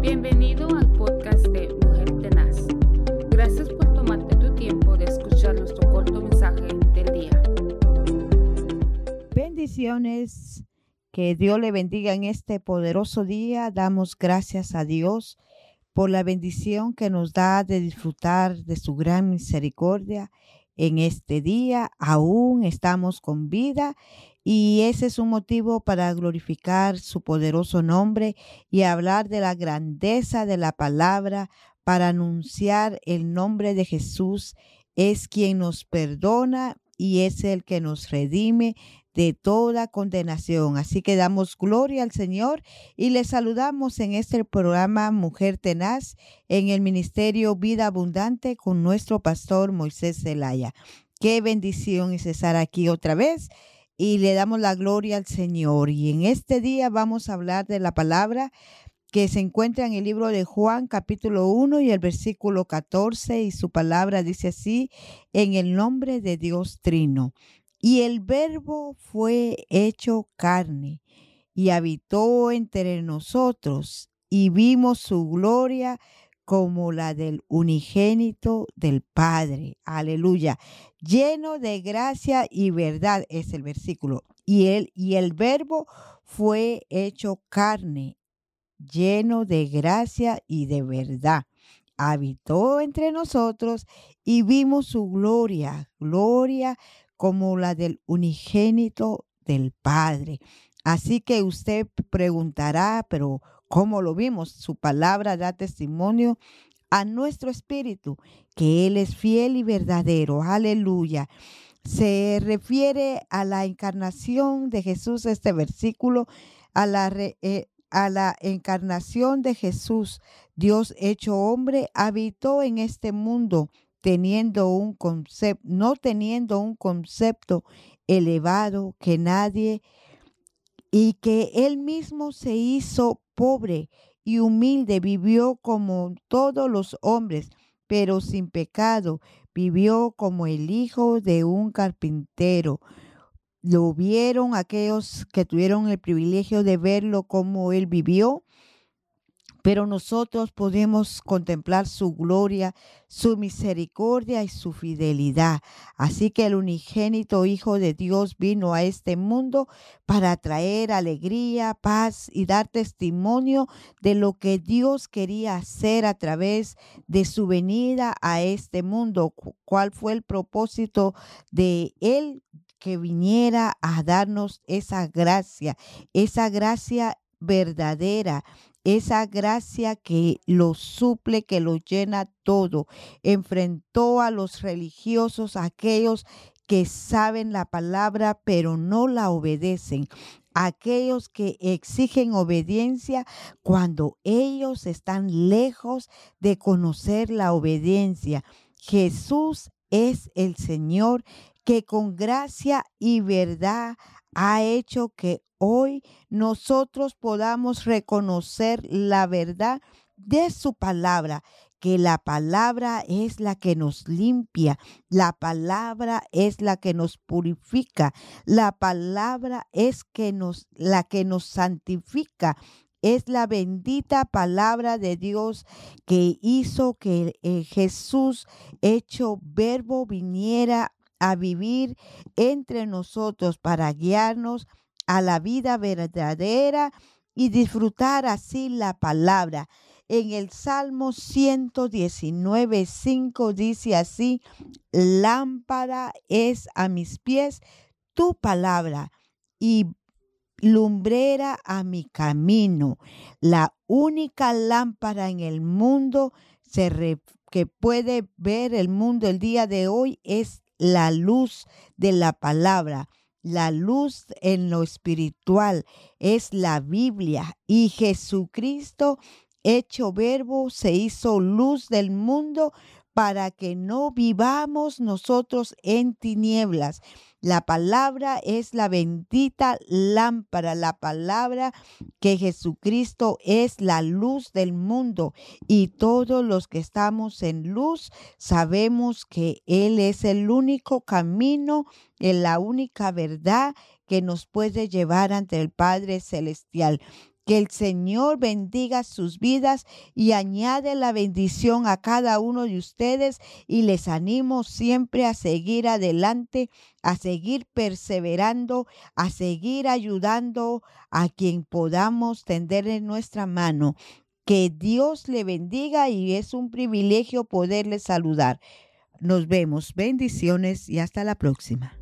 Bienvenido al podcast de Mujer Tenaz. Gracias por tomarte tu tiempo de escuchar nuestro corto mensaje del día. Bendiciones, que Dios le bendiga en este poderoso día. Damos gracias a Dios por la bendición que nos da de disfrutar de su gran misericordia en este día. Aún estamos con vida y ese es un motivo para glorificar su poderoso nombre y hablar de la grandeza de la palabra para anunciar el nombre de Jesús. Es quien nos perdona y es el que nos redime de toda condenación. Así que damos gloria al Señor y le saludamos en este programa Mujer Tenaz en el Ministerio Vida Abundante con nuestro pastor Moisés Zelaya. Qué bendición es estar aquí otra vez y le damos la gloria al Señor. Y en este día vamos a hablar de la palabra que se encuentra en el libro de Juan capítulo 1 y el versículo 14 y su palabra dice así, en el nombre de Dios Trino. Y el verbo fue hecho carne y habitó entre nosotros y vimos su gloria como la del unigénito del Padre. Aleluya. Lleno de gracia y verdad es el versículo. Y él y el verbo fue hecho carne, lleno de gracia y de verdad. Habitó entre nosotros y vimos su gloria, gloria como la del unigénito del Padre. Así que usted preguntará, pero ¿cómo lo vimos? Su palabra da testimonio a nuestro espíritu que Él es fiel y verdadero. Aleluya. Se refiere a la encarnación de Jesús, este versículo, a la, eh, a la encarnación de Jesús. Dios hecho hombre habitó en este mundo teniendo un concepto, no teniendo un concepto elevado que nadie y que él mismo se hizo pobre y humilde, vivió como todos los hombres, pero sin pecado, vivió como el hijo de un carpintero. Lo vieron aquellos que tuvieron el privilegio de verlo como él vivió pero nosotros podemos contemplar su gloria, su misericordia y su fidelidad. Así que el unigénito Hijo de Dios vino a este mundo para traer alegría, paz y dar testimonio de lo que Dios quería hacer a través de su venida a este mundo. ¿Cuál fue el propósito de Él? Que viniera a darnos esa gracia, esa gracia verdadera, esa gracia que lo suple, que lo llena todo. Enfrentó a los religiosos, aquellos que saben la palabra pero no la obedecen. Aquellos que exigen obediencia cuando ellos están lejos de conocer la obediencia. Jesús es el Señor que con gracia y verdad ha hecho que hoy nosotros podamos reconocer la verdad de su palabra, que la palabra es la que nos limpia, la palabra es la que nos purifica, la palabra es que nos la que nos santifica. Es la bendita palabra de Dios que hizo que eh, Jesús hecho verbo viniera a vivir entre nosotros para guiarnos a la vida verdadera y disfrutar así la palabra. En el Salmo 119, 5 dice así, lámpara es a mis pies tu palabra y lumbrera a mi camino. La única lámpara en el mundo que puede ver el mundo el día de hoy es la luz de la palabra. La luz en lo espiritual es la Biblia y Jesucristo hecho verbo se hizo luz del mundo para que no vivamos nosotros en tinieblas. La palabra es la bendita lámpara, la palabra que Jesucristo es la luz del mundo y todos los que estamos en luz sabemos que Él es el único camino, la única verdad que nos puede llevar ante el Padre Celestial Que el Señor bendiga sus vidas y añade la bendición a cada uno de ustedes y les animo siempre a seguir adelante, a seguir perseverando, a seguir ayudando a quien podamos tender en nuestra mano. Que Dios le bendiga y es un privilegio poderle saludar. Nos vemos. Bendiciones y hasta la próxima.